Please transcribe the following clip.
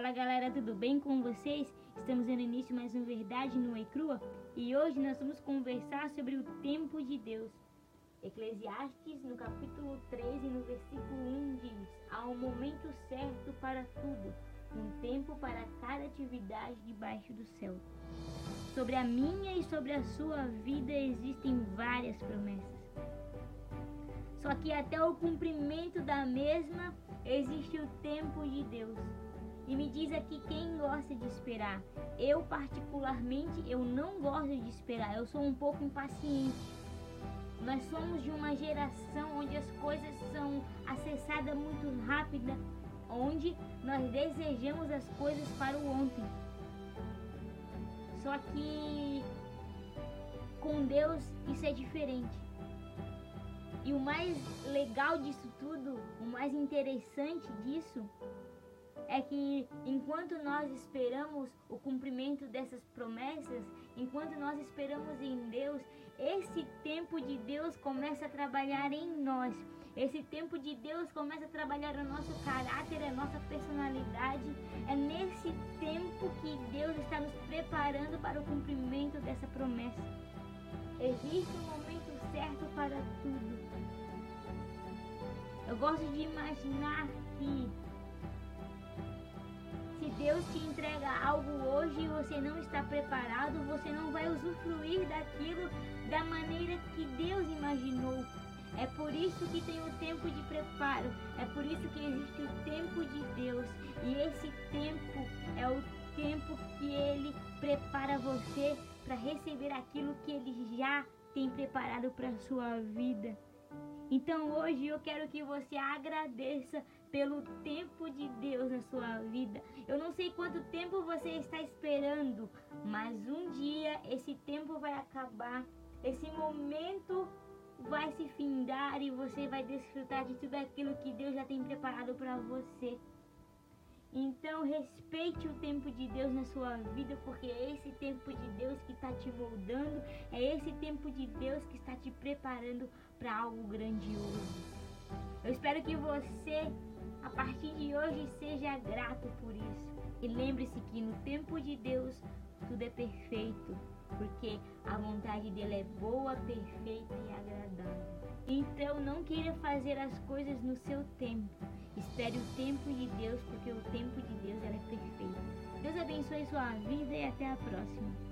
Fala galera, tudo bem com vocês? Estamos dando início mais um Verdade no e Crua e hoje nós vamos conversar sobre o tempo de Deus. Eclesiastes, no capítulo 13, no versículo 1, diz: Há um momento certo para tudo, um tempo para cada atividade debaixo do céu. Sobre a minha e sobre a sua vida existem várias promessas. Só que até o cumprimento da mesma existe o tempo de Deus. E me diz aqui quem gosta de esperar. Eu particularmente eu não gosto de esperar. Eu sou um pouco impaciente. Nós somos de uma geração onde as coisas são acessadas muito rápida, onde nós desejamos as coisas para o ontem. Só que com Deus isso é diferente. E o mais legal disso tudo, o mais interessante disso, é que enquanto nós esperamos o cumprimento dessas promessas, enquanto nós esperamos em Deus, esse tempo de Deus começa a trabalhar em nós. Esse tempo de Deus começa a trabalhar o nosso caráter, a nossa personalidade. É nesse tempo que Deus está nos preparando para o cumprimento dessa promessa. Existe um momento certo para tudo. Eu gosto de imaginar que Deus te entrega algo hoje e você não está preparado, você não vai usufruir daquilo da maneira que Deus imaginou. É por isso que tem o tempo de preparo, é por isso que existe o tempo de Deus. E esse tempo é o tempo que Ele prepara você para receber aquilo que Ele já tem preparado para a sua vida. Então hoje eu quero que você agradeça pelo tempo de Deus na sua vida. Eu não sei quanto tempo você está esperando, mas um dia esse tempo vai acabar. Esse momento vai se findar e você vai desfrutar de tudo aquilo que Deus já tem preparado para você. Então respeite o tempo de Deus na sua vida, porque é esse tempo de Deus que está te moldando, é esse tempo de Deus que está te preparando para algo grandioso. Eu espero que você, a partir de hoje, seja grato por isso. E lembre-se que no tempo de Deus tudo é perfeito, porque a vontade dele é boa, perfeita e agradável. Então não queira fazer as coisas no seu tempo. Espere o tempo de Deus, porque o tempo de Deus é perfeito. Deus abençoe sua vida e até a próxima.